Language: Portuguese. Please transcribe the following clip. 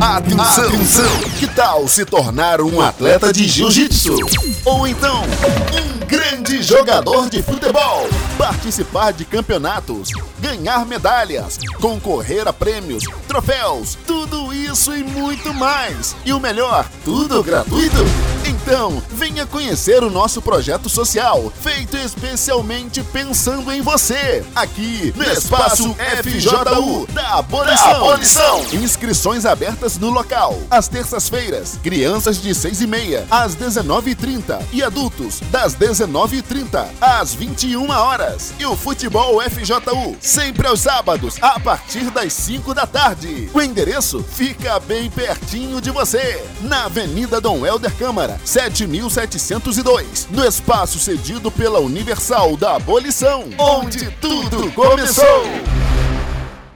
Atenção! Atenção! Que tal se tornar um atleta de jiu-jitsu? Ou então, um grande jogador de futebol? Participar de campeonatos, ganhar medalhas, concorrer a prêmios, troféus, tudo isso e muito mais. E o melhor, tudo gratuito? Então, venha conhecer o nosso projeto social, feito especialmente pensando em você, aqui no Espaço FJU da Abolição. Da Abolição. Inscrições abertas no local, às terças-feiras, crianças de 6 e meia às 19h30 e adultos das 19h30 às 21 horas. E o Futebol FJU, sempre aos sábados, a partir das 5 da tarde. O endereço fica bem pertinho de você, na Avenida Dom Helder Câmara, 7702, no espaço cedido pela Universal da Abolição, onde tudo começou.